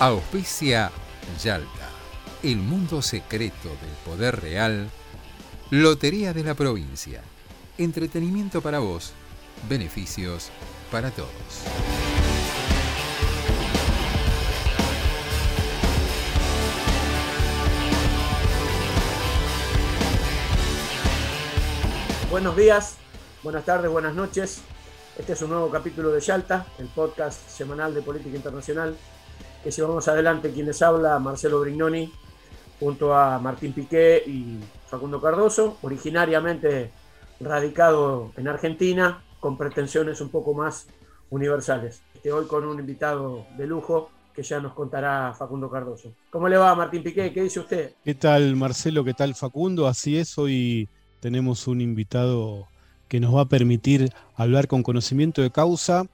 Auspicia Yalta, el mundo secreto del poder real. Lotería de la provincia. Entretenimiento para vos, beneficios para todos. Buenos días, buenas tardes, buenas noches. Este es un nuevo capítulo de Yalta, el podcast semanal de política internacional que llevamos adelante quien les habla, Marcelo Brignoni, junto a Martín Piqué y Facundo Cardoso, originariamente radicado en Argentina, con pretensiones un poco más universales. Este, hoy con un invitado de lujo que ya nos contará Facundo Cardoso. ¿Cómo le va, Martín Piqué? ¿Qué dice usted? ¿Qué tal Marcelo? ¿Qué tal Facundo? Así es, hoy tenemos un invitado que nos va a permitir hablar con conocimiento de causa,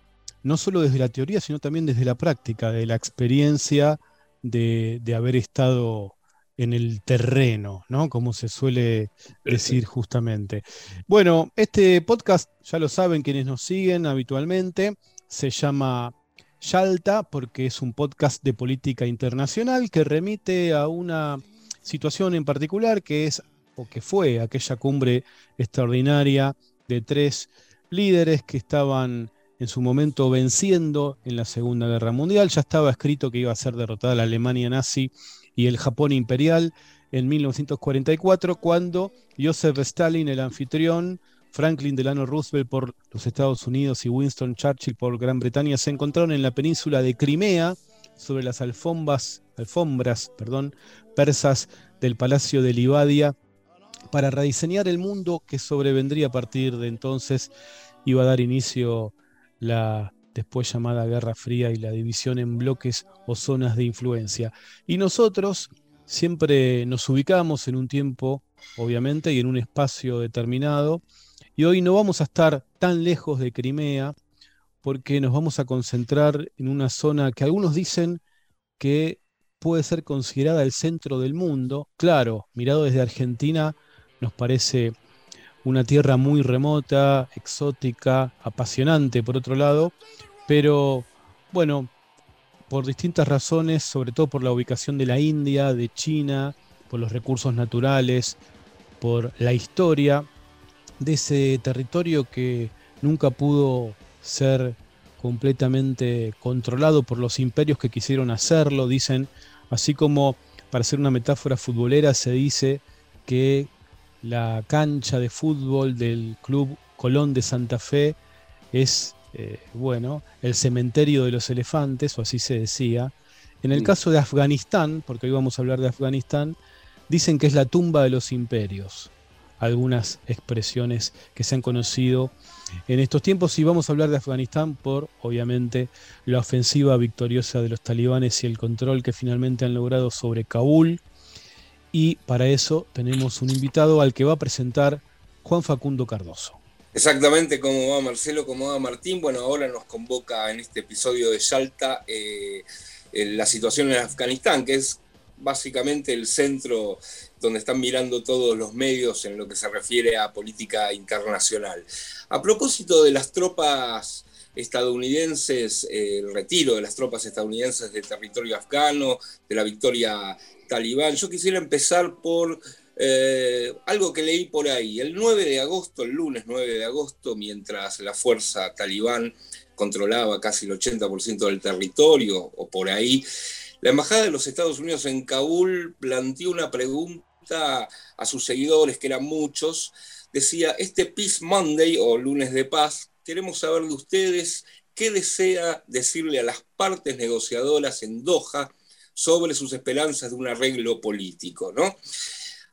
no solo desde la teoría, sino también desde la práctica, de la experiencia de, de haber estado en el terreno, ¿no? Como se suele decir justamente. Bueno, este podcast, ya lo saben quienes nos siguen habitualmente, se llama Yalta porque es un podcast de política internacional que remite a una situación en particular que es o que fue aquella cumbre extraordinaria de tres líderes que estaban en su momento venciendo en la Segunda Guerra Mundial. Ya estaba escrito que iba a ser derrotada la Alemania nazi y el Japón imperial en 1944, cuando Joseph Stalin, el anfitrión, Franklin Delano Roosevelt por los Estados Unidos y Winston Churchill por Gran Bretaña se encontraron en la península de Crimea sobre las alfombras, alfombras perdón, persas del Palacio de Livadia para rediseñar el mundo que sobrevendría a partir de entonces. Iba a dar inicio la después llamada Guerra Fría y la división en bloques o zonas de influencia. Y nosotros siempre nos ubicamos en un tiempo, obviamente, y en un espacio determinado. Y hoy no vamos a estar tan lejos de Crimea porque nos vamos a concentrar en una zona que algunos dicen que puede ser considerada el centro del mundo. Claro, mirado desde Argentina, nos parece una tierra muy remota, exótica, apasionante por otro lado, pero bueno, por distintas razones, sobre todo por la ubicación de la India, de China, por los recursos naturales, por la historia de ese territorio que nunca pudo ser completamente controlado por los imperios que quisieron hacerlo, dicen, así como para hacer una metáfora futbolera se dice que la cancha de fútbol del Club Colón de Santa Fe es, eh, bueno, el cementerio de los elefantes, o así se decía. En el caso de Afganistán, porque hoy vamos a hablar de Afganistán, dicen que es la tumba de los imperios. Algunas expresiones que se han conocido en estos tiempos y vamos a hablar de Afganistán por, obviamente, la ofensiva victoriosa de los talibanes y el control que finalmente han logrado sobre Kabul y para eso tenemos un invitado al que va a presentar Juan Facundo Cardoso. Exactamente, cómo va Marcelo, cómo va Martín. Bueno, ahora nos convoca en este episodio de Yalta eh, la situación en Afganistán, que es básicamente el centro donde están mirando todos los medios en lo que se refiere a política internacional. A propósito de las tropas estadounidenses, eh, el retiro de las tropas estadounidenses del territorio afgano, de la victoria talibán. Yo quisiera empezar por eh, algo que leí por ahí. El 9 de agosto, el lunes 9 de agosto, mientras la fuerza talibán controlaba casi el 80% del territorio o por ahí, la Embajada de los Estados Unidos en Kabul planteó una pregunta a sus seguidores, que eran muchos. Decía, este Peace Monday o lunes de paz, queremos saber de ustedes qué desea decirle a las partes negociadoras en Doha sobre sus esperanzas de un arreglo político, ¿no?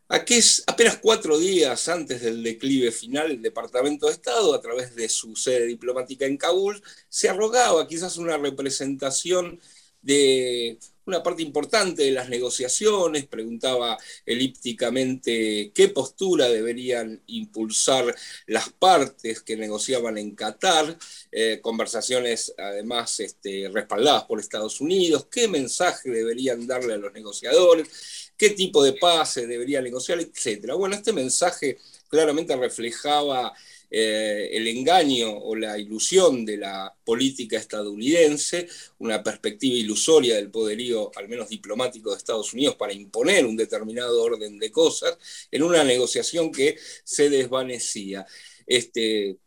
Aquí es apenas cuatro días antes del declive final, el Departamento de Estado, a través de su sede diplomática en Kabul, se arrogaba quizás una representación de una parte importante de las negociaciones, preguntaba elípticamente qué postura deberían impulsar las partes que negociaban en Qatar, eh, conversaciones además este, respaldadas por Estados Unidos, qué mensaje deberían darle a los negociadores, qué tipo de paz se debería negociar, etc. Bueno, este mensaje claramente reflejaba eh, el engaño o la ilusión de la política estadounidense, una perspectiva ilusoria del poderío, al menos diplomático de Estados Unidos, para imponer un determinado orden de cosas en una negociación que se desvanecía. Este,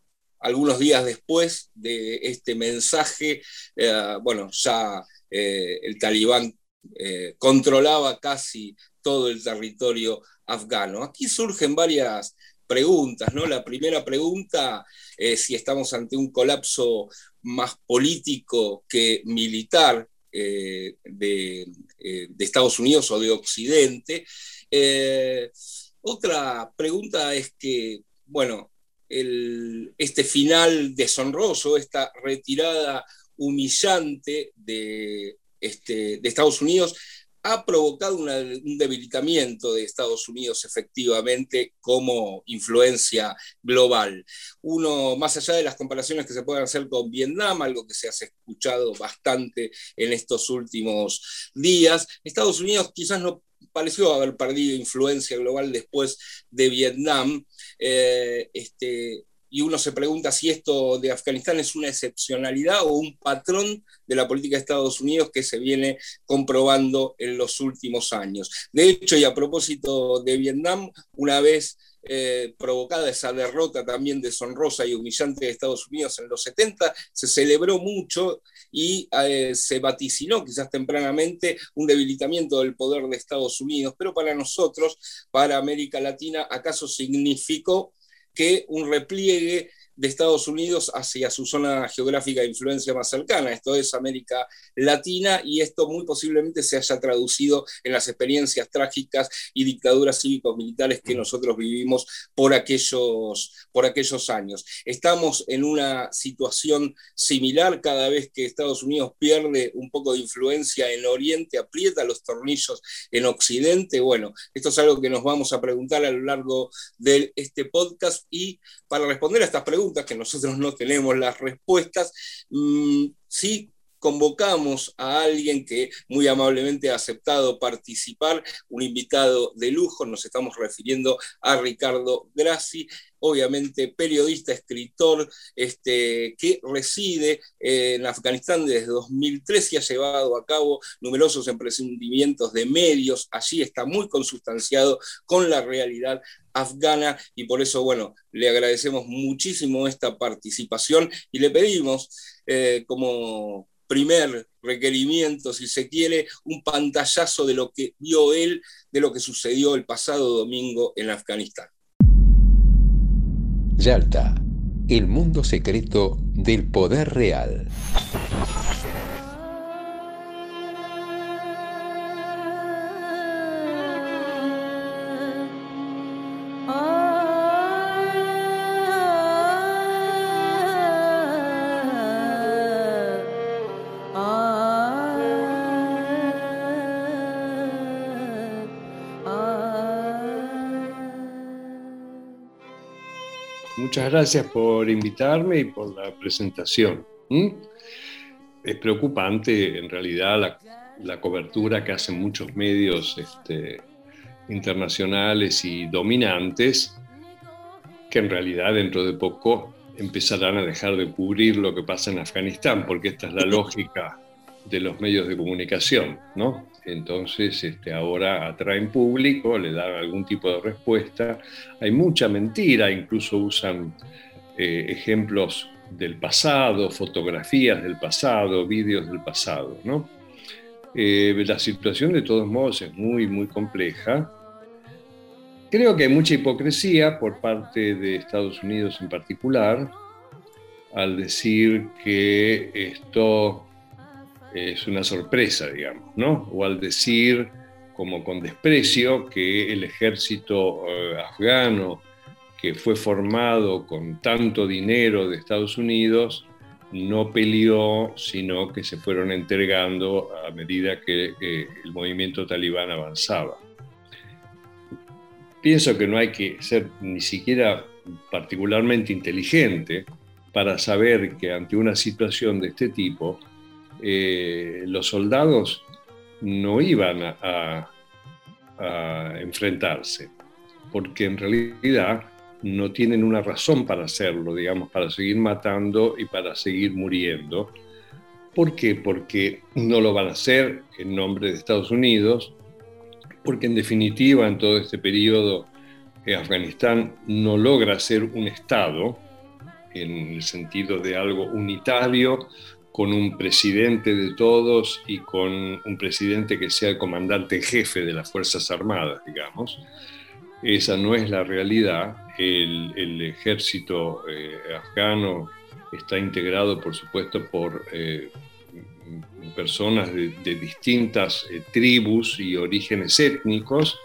algunos días después de este mensaje, eh, bueno, ya eh, el talibán controlaba casi todo el territorio afgano. Aquí surgen varias preguntas, ¿no? La primera pregunta es si estamos ante un colapso más político que militar eh, eh, de, Estados Unidos o de Occidente. Eh, otra pregunta es que, bueno, este final deshonroso, esta retirada humillante de, este, de Estados Unidos, ha provocado un debilitamiento de Estados Unidos efectivamente como influencia global. Uno, más allá de las comparaciones que se puedan hacer con Vietnam, algo que se ha escuchado bastante en estos últimos días, Estados Unidos quizás no pareció haber perdido influencia global después de Vietnam. Eh, este, y uno se pregunta si esto de Afganistán es una excepcionalidad o un patrón de la política de Estados Unidos que se viene comprobando en los últimos años. De hecho, y a propósito de Vietnam, una vez eh, provocada esa derrota también deshonrosa y humillante de Estados Unidos en los 70, se celebró mucho y eh, se vaticinó quizás tempranamente un debilitamiento del poder de Estados Unidos, pero para nosotros, para América Latina, acaso significó que un repliegue de Estados Unidos hacia su zona geográfica de influencia más cercana, esto es América Latina, y esto muy posiblemente se haya traducido en las experiencias trágicas y dictaduras cívicos militares que nosotros vivimos por aquellos, por aquellos años. Estamos en una situación similar cada vez que Estados Unidos pierde un poco de influencia en Oriente, aprieta los tornillos en Occidente. Bueno, esto es algo que nos vamos a preguntar a lo largo de este podcast y para responder a estas preguntas, que nosotros no tenemos las respuestas, mm, sí convocamos a alguien que muy amablemente ha aceptado participar, un invitado de lujo, nos estamos refiriendo a Ricardo Grassi, obviamente periodista, escritor, este, que reside en Afganistán desde 2003 y ha llevado a cabo numerosos emprendimientos de medios, allí está muy consustanciado con la realidad afgana y por eso, bueno, le agradecemos muchísimo esta participación y le pedimos eh, como primer requerimiento, si se quiere, un pantallazo de lo que vio él, de lo que sucedió el pasado domingo en Afganistán. Yalta, el mundo secreto del poder real. Muchas gracias por invitarme y por la presentación. Es preocupante en realidad la, cobertura que hacen muchos medios este, internacionales y dominantes, que en realidad dentro de poco empezarán a dejar de cubrir lo que pasa en Afganistán, porque esta es la lógica de los medios de comunicación, ¿no? Entonces, este, ahora atraen público, le dan algún tipo de respuesta. Hay mucha mentira, incluso usan eh, ejemplos del pasado, fotografías del pasado, vídeos del pasado. Eh, la situación de todos modos es muy, muy compleja. Creo que hay mucha hipocresía por parte de Estados Unidos en particular al decir que esto es una sorpresa, digamos, ¿no? O al decir como con desprecio que el ejército eh, afgano, que fue formado con tanto dinero de Estados Unidos, no peleó, sino que se fueron entregando a medida que el movimiento talibán avanzaba. Pienso que no hay que ser ni siquiera particularmente inteligente para saber que ante una situación de este tipo, eh, los soldados no iban a, enfrentarse, porque en realidad no tienen una razón para hacerlo, digamos, para seguir matando y para seguir muriendo. ¿Por qué? Porque no lo van a hacer en nombre de Estados Unidos, porque en definitiva en todo este periodo eh, Afganistán no logra ser un Estado, en el sentido de algo unitario, con un presidente de todos y con un presidente que sea el comandante jefe de las Fuerzas Armadas, digamos. Esa no es la realidad. El, ejército eh, afgano está integrado, por supuesto, por eh, personas de, distintas eh, tribus y orígenes étnicos.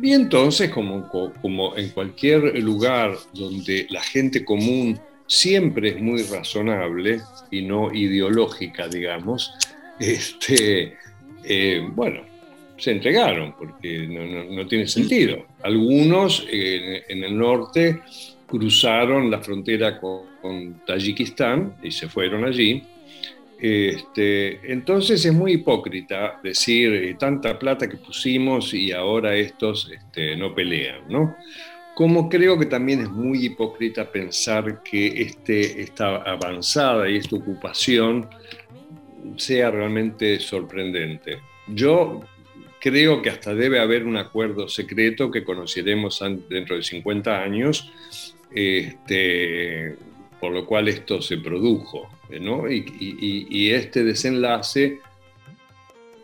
Y entonces, como, como en cualquier lugar donde la gente común siempre es muy razonable y no ideológica, digamos, este, eh, bueno, se entregaron porque no, tiene sentido. Algunos en el norte cruzaron la frontera con, Tayikistán y se fueron allí. Este, entonces es muy hipócrita decir eh, tanta plata que pusimos y ahora estos este, no pelean, ¿no? Como creo que también es muy hipócrita pensar que este, esta avanzada y esta ocupación sea realmente sorprendente. Yo creo que hasta debe haber un acuerdo secreto que conoceremos dentro de 50 años, este, por lo cual esto se produjo. ¿no? y este desenlace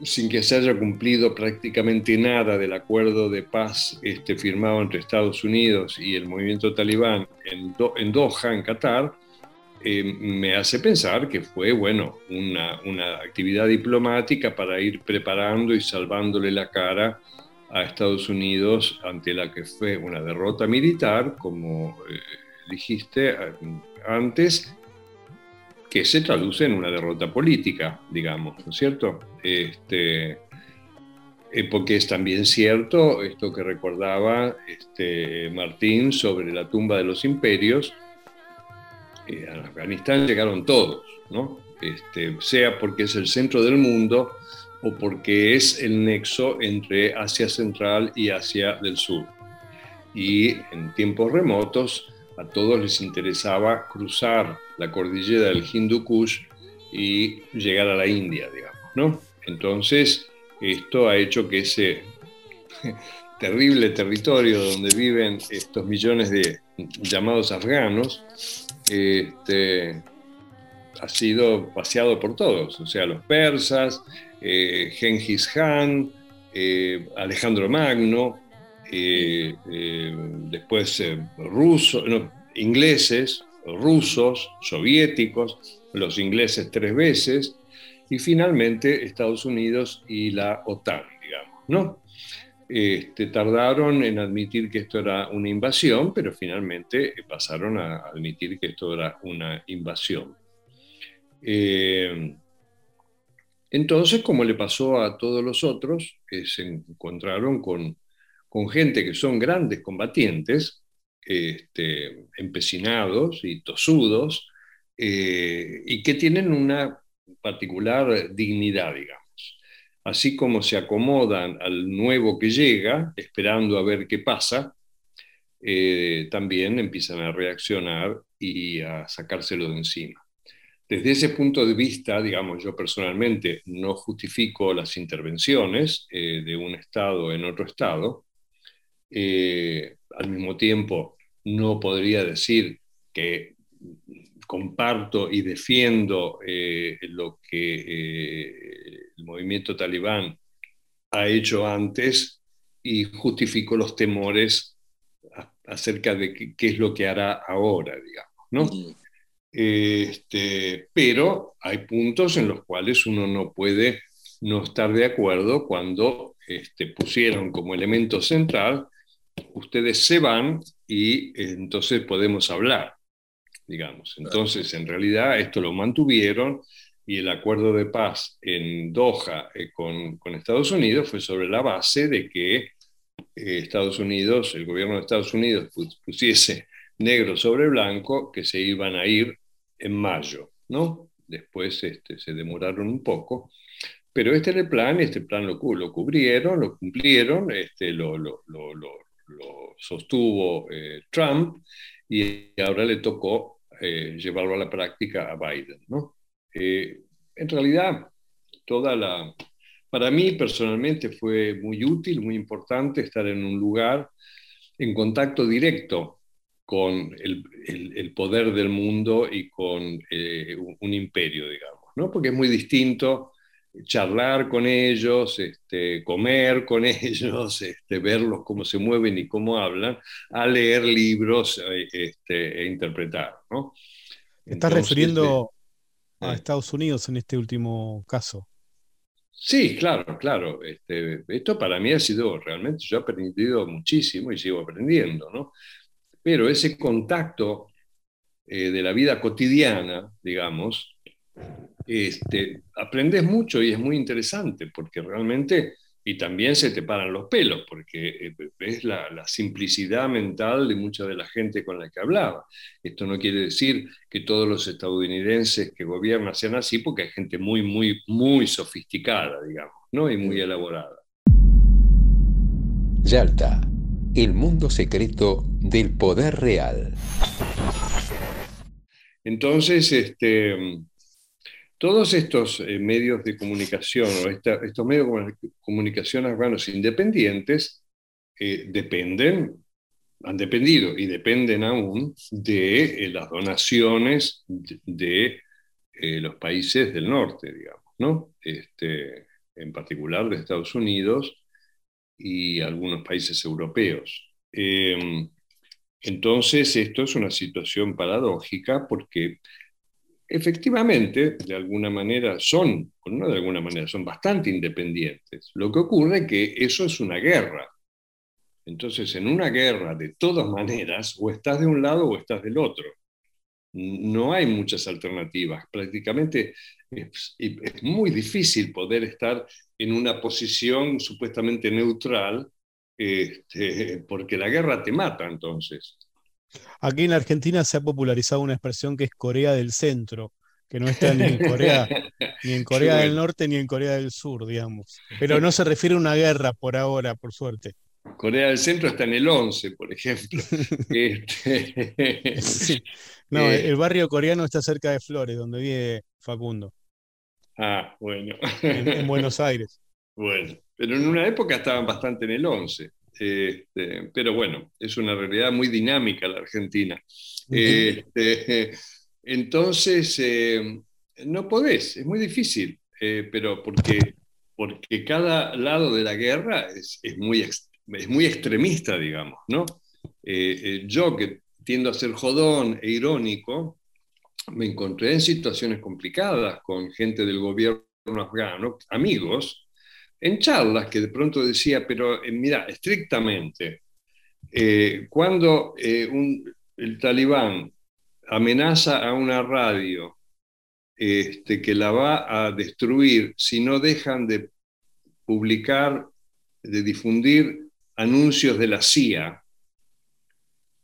sin que se haya cumplido prácticamente nada del acuerdo de paz este, firmado entre Estados Unidos y el movimiento talibán en, Doha, en Qatar, eh, me hace pensar que fue, bueno, una, una, actividad diplomática para ir preparando y salvándole la cara a Estados Unidos ante la que fue una derrota militar, como eh, dijiste eh, antes, que se traduce en una derrota política, digamos, ¿no es cierto? Este, eh, porque es también cierto esto que recordaba este, Martín sobre la tumba de los imperios. Eh, a Afganistán llegaron todos, ¿no? Este, sea porque es el centro del mundo o porque es el nexo entre Asia Central y Asia del Sur. Y en tiempos remotos a todos les interesaba cruzar la cordillera del Hindu Kush y llegar a la India, digamos, ¿no? Entonces, esto ha hecho que ese terrible territorio donde viven estos millones de llamados afganos, este, ha sido paseado por todos, o sea, los persas, eh, Genghis Khan, eh, Alejandro Magno, eh, eh, después rusos, ingleses, rusos, soviéticos, los ingleses tres veces, y finalmente Estados Unidos y la OTAN, digamos, ¿no? Este, tardaron en admitir que esto era una invasión, pero finalmente pasaron a admitir que esto era una invasión. Eh, entonces, como le pasó a todos los otros, que se encontraron con, con gente que son grandes combatientes, este, empecinados y tosudos, eh, y que tienen una particular dignidad, digamos. Así como se acomodan al nuevo que llega, esperando a ver qué pasa, eh, también empiezan a reaccionar y a sacárselo de encima. Desde ese punto de vista, digamos, yo personalmente no justifico las intervenciones eh, de un Estado en otro Estado, al mismo tiempo, no podría decir que comparto y defiendo eh, lo que eh, el movimiento talibán ha hecho antes y justifico los temores acerca de qué, es lo que hará ahora, digamos, ¿no? Este, pero hay puntos en los cuales uno no puede no estar de acuerdo cuando este, pusieron como elemento central, ustedes se van y entonces podemos hablar, digamos. Entonces, en realidad, esto lo mantuvieron y el acuerdo de paz en Doha eh, con, con, Estados Unidos fue sobre la base de que eh, Estados Unidos, el gobierno de Estados Unidos pusiese negro sobre blanco que se iban a ir en mayo, ¿no? Después este, se demoraron un poco, pero este era el plan, este plan lo, lo cubrieron, lo cumplieron, este, lo, lo, lo sostuvo eh, Trump y ahora le tocó llevarlo a la práctica a Biden, ¿no? Eh, en realidad, toda la... Para mí personalmente fue muy útil, muy importante estar en un lugar en contacto directo con el, el, poder del mundo y con eh, un, imperio, digamos, ¿no? Porque es muy distinto charlar con ellos, este, comer con ellos, este, verlos cómo se mueven y cómo hablan, a leer libros eh, este, e interpretar, ¿no? ¿Estás refiriendo a Estados Unidos en este último caso. Sí, claro, claro. Este, esto para mí ha sido realmente, yo he aprendido muchísimo y sigo aprendiendo, ¿no? Pero ese contacto eh, de la vida cotidiana, digamos, este, aprendes mucho y es muy interesante porque realmente y también se te paran los pelos, porque eh, la, la, simplicidad mental de mucha de la gente con la que hablaba. Esto no quiere decir que todos los estadounidenses que gobiernan sean así, porque hay gente muy, muy, muy sofisticada, digamos, ¿no? y muy elaborada. Yalta, el mundo secreto del poder real. Entonces, este, todos estos eh, medios de comunicación o estos medios de comunicación afganos independientes eh, dependen, han dependido y dependen aún de eh, las donaciones de, los países del norte, digamos, ¿no? Este, en particular de Estados Unidos y algunos países europeos. Em, entonces, esto es una situación paradójica porque efectivamente, de alguna manera son, no de alguna manera, son bastante independientes. Lo que ocurre es que eso es una guerra. Entonces, en una guerra, de todas maneras, o estás de un lado o estás del otro. No hay muchas alternativas. Prácticamente es, muy difícil poder estar en una posición supuestamente neutral, este, porque la guerra te mata entonces. Aquí en Argentina se ha popularizado una expresión que es Corea del Centro, que no está ni en Corea, ni en Corea del Norte ni en Corea del Sur, digamos. Pero no se refiere a una guerra por ahora, por suerte. Corea del Centro está en el 11, por ejemplo. Este, no, eh, el barrio coreano está cerca de Flores, donde vive Facundo. Ah, bueno. En, Buenos Aires. Bueno, pero en una época estaban bastante en el 11. Este, pero bueno, es una realidad muy dinámica la Argentina. Este, entonces, eh, no podés, es muy difícil, eh, pero porque, porque cada lado de la guerra es, muy, es muy extremista, digamos, ¿no? Eh, yo que tiendo a ser jodón e irónico, me encontré en situaciones complicadas con gente del gobierno afgano, amigos, en charlas que de pronto decía, pero eh, mira, estrictamente, eh, cuando eh, el talibán amenaza a una radio este, que la va a destruir si no dejan de publicar, de difundir anuncios de la CIA,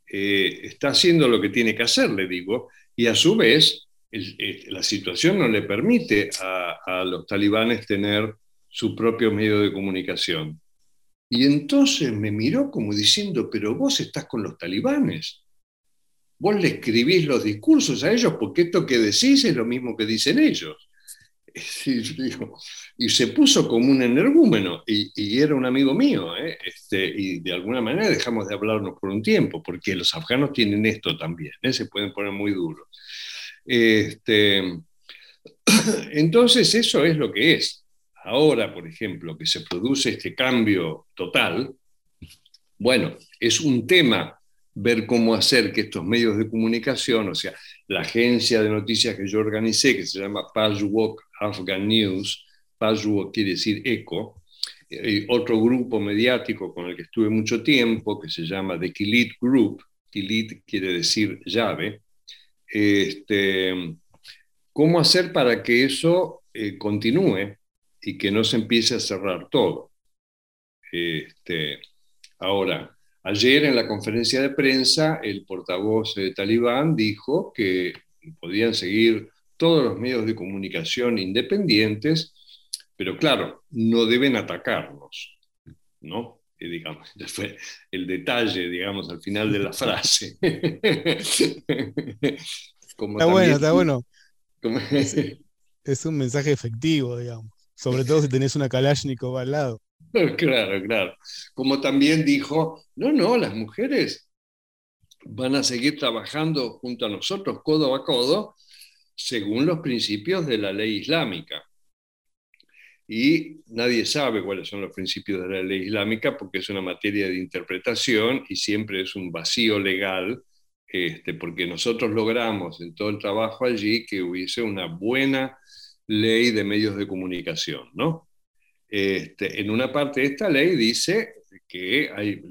está haciendo lo que tiene que hacer, le digo, y a su vez la situación no le permite a los talibanes tener su propio medio de comunicación. Y entonces me miró como diciendo, pero vos estás con los talibanes. Vos le escribís los discursos a ellos porque esto que decís es lo mismo que dicen ellos. Y, se puso como un energúmeno y, era un amigo mío. ¿eh? Este, y de alguna manera dejamos de hablarnos por un tiempo porque los afganos tienen esto también, ¿eh? se pueden poner muy duros. Este, entonces eso es lo que es ahora, por ejemplo, que se produce este cambio total, bueno, es un tema ver cómo hacer que estos medios de comunicación, o sea, la agencia de noticias que yo organicé, que se llama Pajwok Afghan News, Paju quiere decir eco, otro grupo mediático con el que estuve mucho tiempo, que se llama The Kilit Group, Kilit quiere decir llave, este, ¿cómo hacer para que eso eh, continúe y que no se empiece a cerrar todo? Este, ahora, ayer en la conferencia de prensa, el portavoz de Talibán dijo que podían seguir todos los medios de comunicación independientes pero claro, no deben atacarnos, ¿no? digamos, fue el detalle, digamos, al final de la frase. está bueno, está bueno. es, un mensaje efectivo, digamos. Sobre todo si tenés una Kalashnikov al lado. Claro, claro. Como también dijo, no, no, las mujeres van a seguir trabajando junto a nosotros, codo a codo, según los principios de la ley islámica y nadie sabe cuáles son los principios de la ley islámica porque es una materia de interpretación y siempre es un vacío legal, este, porque nosotros logramos en todo el trabajo allí que hubiese una buena ley de medios de comunicación, ¿no? Este, en una parte de esta ley dice que hay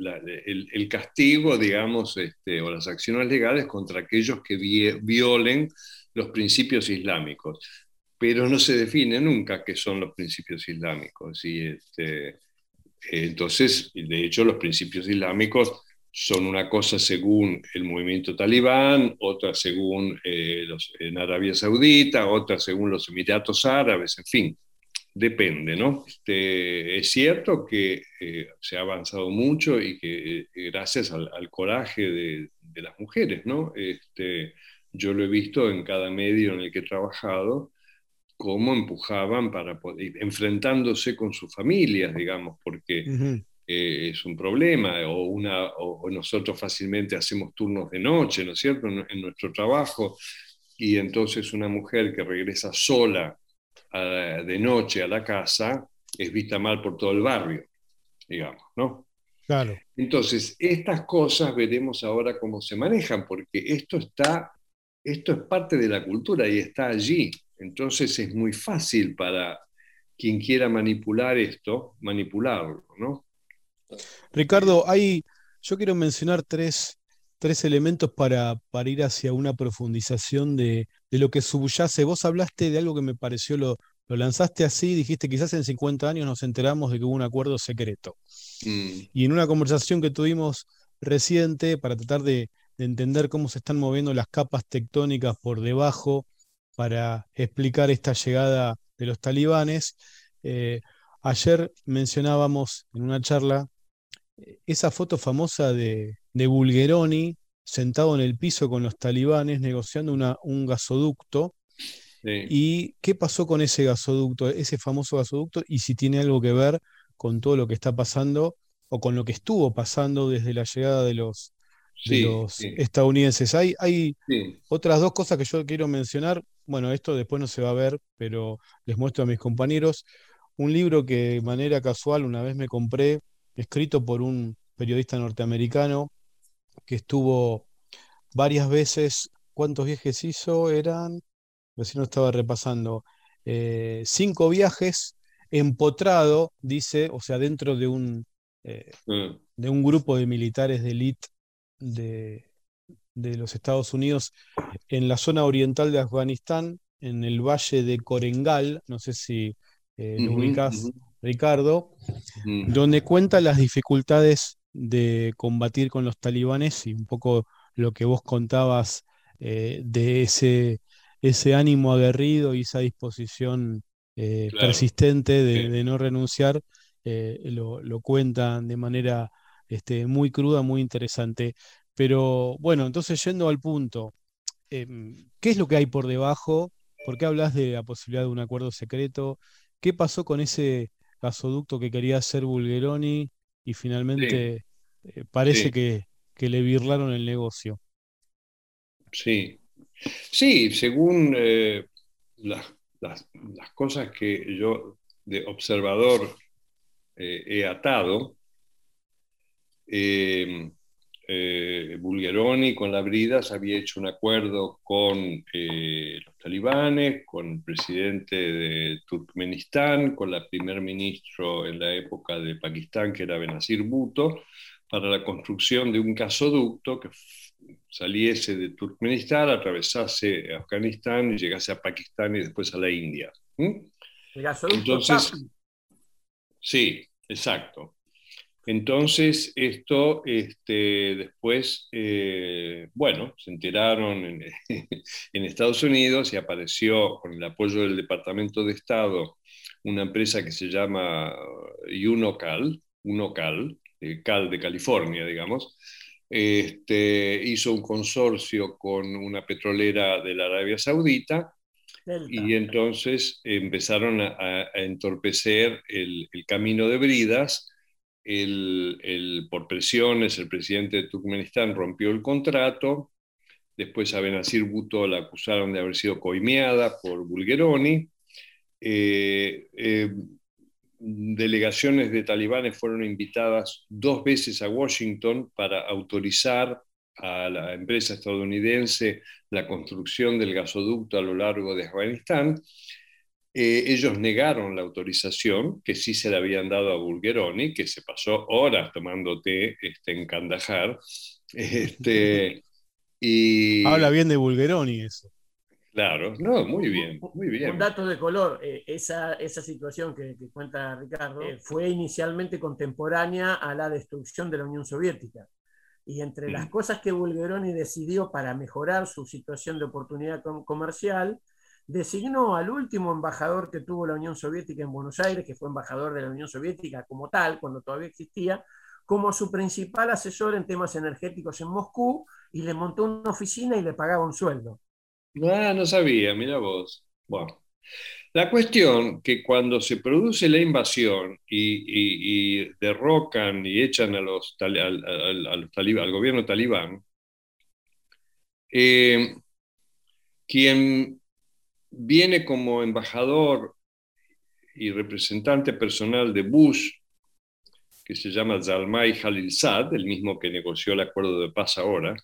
el, castigo, digamos, este, o las acciones legales contra aquellos que violen los principios islámicos pero no se define nunca qué son los principios islámicos. Y este, entonces, de hecho, los principios islámicos son una cosa según el movimiento talibán, otra según eh, en Arabia Saudita, otra según los Emiratos Árabes, en fin, depende, ¿no? Este, es cierto que eh, se ha avanzado mucho y que eh, gracias al, coraje de, de, las mujeres, ¿no? Este, yo lo he visto en cada medio en el que he trabajado, cómo empujaban para poder, enfrentándose con sus familias, digamos, porque eh, es un problema, o, una, o, nosotros fácilmente hacemos turnos de noche, ¿no es cierto?, en, nuestro trabajo, y entonces una mujer que regresa sola de noche a la casa es vista mal por todo el barrio, digamos, ¿no? Claro. Entonces, estas cosas veremos ahora cómo se manejan, porque esto está, esto es parte de la cultura y está allí. Entonces es muy fácil para quien quiera manipular esto, manipularlo, ¿no? Ricardo, hay, yo quiero mencionar tres, tres elementos para, para, ir hacia una profundización de, lo que subyace. Vos hablaste de algo que me pareció, lo, lo, lanzaste así, dijiste quizás en 50 años nos enteramos de que hubo un acuerdo secreto. Mm. Y en una conversación que tuvimos reciente para tratar de, de entender cómo se están moviendo las capas tectónicas por debajo para explicar esta llegada de los talibanes. Eh, ayer mencionábamos en una charla eh, esa foto famosa de, Bulgeroni sentado en el piso con los talibanes negociando un gasoducto. ¿Y qué pasó con ese gasoducto, ese famoso gasoducto? Y si tiene algo que ver con todo lo que está pasando o con lo que estuvo pasando desde la llegada de los, los estadounidenses. Hay, hay otras dos cosas que yo quiero mencionar. Bueno, esto después no se va a ver, pero les muestro a mis compañeros. Un libro que de manera casual una vez me compré, escrito por un periodista norteamericano que estuvo varias veces. ¿Cuántos viajes hizo? Eran, recién no estaba repasando, eh, cinco viajes empotrado, dice, o sea, dentro de un, eh, mm. de un grupo de militares de élite de, los Estados Unidos en la zona oriental de Afganistán, en el valle de Korengal, no sé si eh, lo ubicas, Ricardo, donde cuenta las dificultades de combatir con los talibanes y un poco lo que vos contabas eh, de ese, ese ánimo aguerrido y esa disposición eh, persistente de, no renunciar, lo, lo, cuentan de manera este, muy cruda, muy interesante. Pero bueno, entonces yendo al punto, em, ¿qué es lo que hay por debajo? ¿Por qué hablas de la posibilidad de un acuerdo secreto? ¿Qué pasó con ese gasoducto que quería hacer Bulgeroni y finalmente eh, parece Que, le birlaron el negocio? Sí, sí, según eh, las, cosas que yo de observador eh, he atado, eh, eh, Bulgeroni, con la Bridas, había hecho un acuerdo con eh, los talibanes, con el presidente de Turkmenistán, con la primer ministro en la época de Pakistán, que era Benazir Bhutto, para la construcción de un gasoducto que saliese de Turkmenistán, atravesase Afganistán y llegase a Pakistán y después a la India. El gasoducto Entonces, Sí, exacto. Entonces, esto este, después, eh, bueno, se enteraron en, en, Estados Unidos y apareció con el apoyo del Departamento de Estado una empresa que se llama Unocal, Unocal, eh, Cal de California, digamos, este, hizo un consorcio con una petrolera de la Arabia Saudita y entonces empezaron a, entorpecer el, camino de Bridas. El, por presiones, el presidente de Turkmenistán rompió el contrato. Después a Benazir Bhutto la acusaron de haber sido coimeada por Bulgeroni. Eh, eh, delegaciones de talibanes fueron invitadas dos veces a Washington para autorizar a la empresa estadounidense la construcción del gasoducto a lo largo de Afganistán. Eh, ellos negaron la autorización, que sí se le habían dado a Bulgeroni, que se pasó horas tomando té este, en Kandahar. Este, y... Habla bien de Bulgeroni eso. Claro, no, muy bien, muy bien. Un dato de color, eh, esa, esa, situación que, cuenta Ricardo eh, fue inicialmente contemporánea a la destrucción de la Unión Soviética. Y entre las cosas que Bulgeroni decidió para mejorar su situación de oportunidad comercial, designó al último embajador que tuvo la Unión Soviética en Buenos Aires, que fue embajador de la Unión Soviética como tal, cuando todavía existía, como su principal asesor en temas energéticos en Moscú, y le montó una oficina y le pagaba un sueldo. Ah, no sabía, mira vos. Bueno. La cuestión que cuando se produce la invasión y, derrocan y echan a los, al, gobierno talibán, eh, quien viene como embajador y representante personal de Bush, que se llama Zalmay Khalilzad, el mismo que negoció el acuerdo de paz ahora,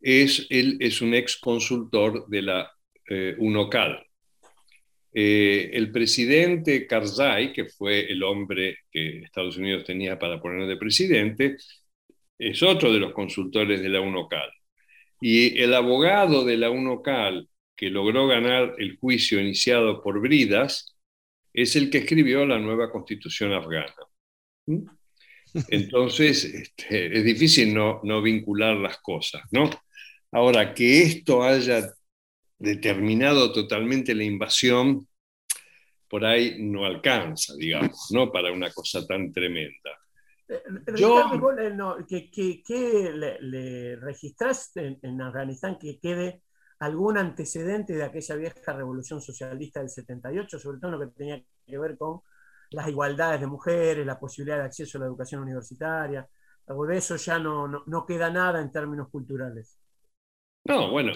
es, él es un ex consultor de la eh, UNOCAL, eh, el presidente Karzai, que fue el hombre que Estados Unidos tenía para poner de presidente, es otro de los consultores de la UNOCAL. Y el abogado de la UNOCAL que logró ganar el juicio iniciado por Bridas es el que escribió la nueva constitución afgana. ¿Mm? Entonces, este, es difícil no, no vincular las cosas, ¿no? Ahora, que esto haya determinado totalmente la invasión, por ahí no alcanza, digamos, ¿no? Para una cosa tan tremenda. Eh, Yo, ¿qué, le, registraste en, Afganistán que quede algún antecedente de aquella vieja revolución socialista del 78, sobre todo lo que tenía que ver con las igualdades de mujeres, la posibilidad de acceso a la educación universitaria? Algo de eso ya no, no queda nada en términos culturales. No, bueno,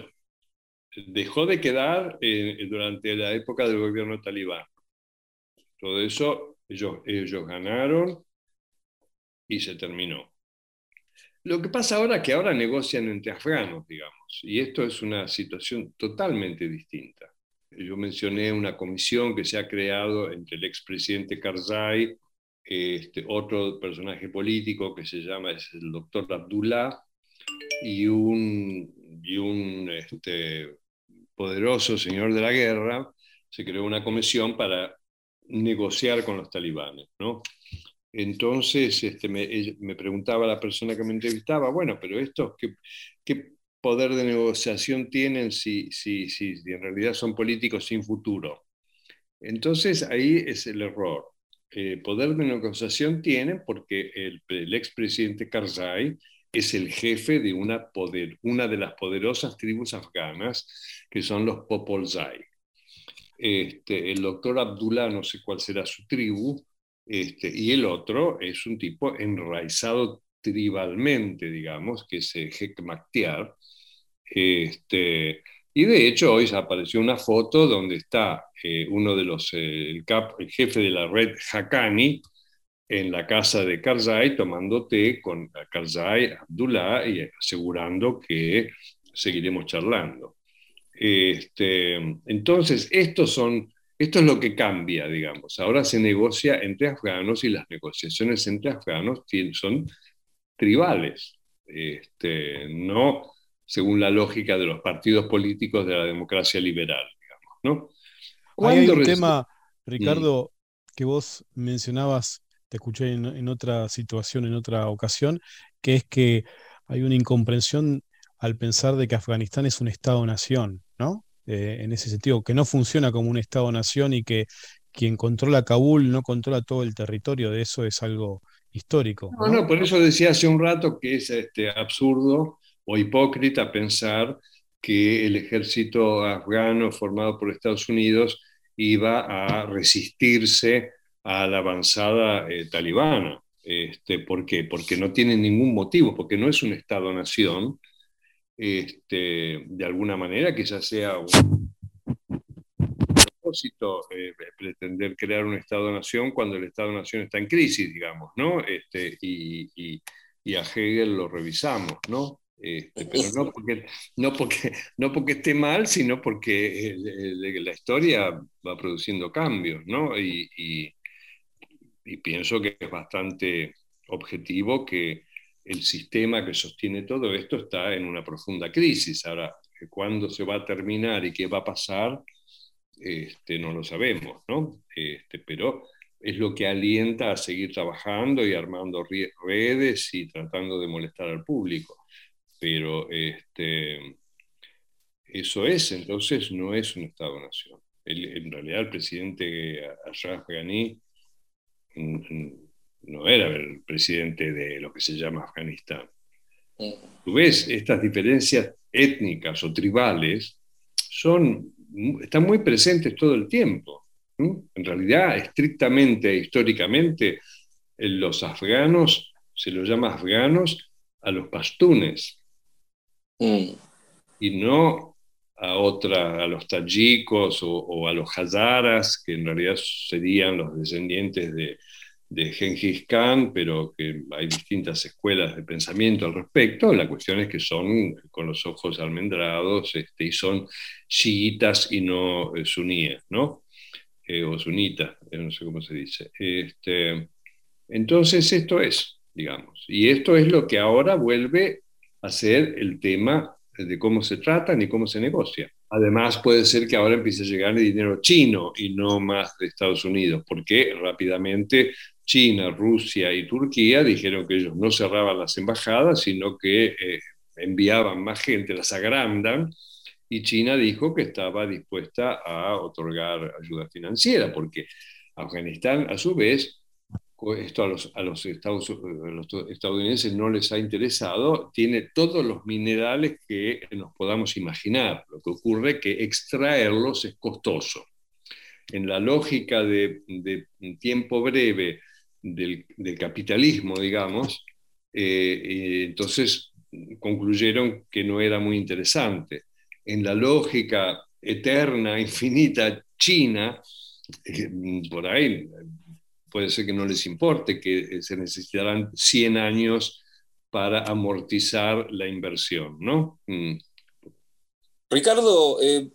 dejó de quedar eh, durante la época del gobierno talibán. Todo eso ellos, ellos ganaron y se terminó. Lo que pasa ahora es que ahora negocian entre afganos, digamos, y esto es una situación totalmente distinta. Yo mencioné una comisión que se ha creado entre el expresidente Karzai, este, otro personaje político que se llama es el doctor Abdullah, y un, y un este, poderoso señor de la guerra, se creó una comisión para negociar con los talibanes. ¿no? Entonces este, me, preguntaba la persona que me entrevistaba, bueno, pero estos, ¿qué, qué poder de negociación tienen si, si, si, en realidad son políticos sin futuro? Entonces ahí es el error. Eh, poder de negociación tienen porque el, el expresidente Karzai es el jefe de una, poder, una de las poderosas tribus afganas, que son los Popolzai. Este, el doctor Abdullah, no sé cuál será su tribu, este, y el otro es un tipo enraizado tribalmente, digamos, que es Hekmaktiar. Este, y de hecho hoy apareció una foto donde está eh, uno de los, eh, el, cap, el jefe de la red Hakani, en la casa de Karzai tomando té con Karzai, Abdullah y asegurando que seguiremos charlando. Este, entonces, estos son, esto es lo que cambia, digamos. Ahora se negocia entre afganos y las negociaciones entre afganos son tribales, este, no según la lógica de los partidos políticos de la democracia liberal, digamos. ¿no? Hay un tema, Ricardo, que vos mencionabas te escuché en, otra situación, en otra ocasión, que es que hay una incomprensión al pensar de que Afganistán es un Estado-nación, ¿no? Eh, en ese sentido, que no funciona como un Estado-nación y que quien controla Kabul no controla todo el territorio, de eso es algo histórico. No, no, por eso decía hace un rato que es este, absurdo o hipócrita pensar que el ejército afgano formado por Estados Unidos iba a resistirse a la avanzada eh, talibana. Este, ¿Por qué? Porque no tiene ningún motivo, porque no es un Estado-nación. Este, de alguna manera, quizás sea un propósito eh, pretender crear un Estado-nación cuando el Estado-nación está en crisis, digamos, ¿no? Este, y, a Hegel lo revisamos, ¿no? Este, pero no porque, no, porque, no porque esté mal, sino porque la historia va produciendo cambios, ¿no? Y, y pienso que es bastante objetivo que el sistema que sostiene todo esto está en una profunda crisis. Ahora, cuándo se va a terminar y qué va a pasar, este, no lo sabemos, ¿no? Este, pero es lo que alienta a seguir trabajando y armando redes y tratando de molestar al público. Pero este, eso es, entonces no es un Estado-nación. En realidad el presidente Ashraf Ghani no era el presidente de lo que se llama Afganistán. Tú ves, estas diferencias étnicas o tribales son, están muy presentes todo el tiempo. En realidad, estrictamente, históricamente, los afganos, se los llama afganos a los pastunes. Mm. Y no a otra, a los tayikos o, a los hazaras, que en realidad serían los descendientes de, de Genghis Khan, pero que hay distintas escuelas de pensamiento al respecto. La cuestión es que son con los ojos almendrados este, y son chiitas y no eh, suníes, ¿no? Eh, o sunitas, eh, no sé cómo se dice. Este, entonces, esto es, digamos, y esto es lo que ahora vuelve a ser el tema de cómo se tratan y cómo se negocia. Además, puede ser que ahora empiece a llegar el dinero chino y no más de Estados Unidos, porque rápidamente China, Rusia y Turquía dijeron que ellos no cerraban las embajadas, sino que eh, enviaban más gente, las agrandan, y China dijo que estaba dispuesta a otorgar ayuda financiera, porque Afganistán, a su vez, esto a los, Estados, estadounidenses no les ha interesado, tiene todos los minerales que nos podamos imaginar. Lo que ocurre es que extraerlos es costoso. En la lógica de, de tiempo breve del, capitalismo, digamos, eh, entonces concluyeron que no era muy interesante. En la lógica eterna, infinita china, eh, por ahí puede ser que no les importe, que se necesitarán 100 años para amortizar la inversión, ¿no? Mm. Ricardo, eh,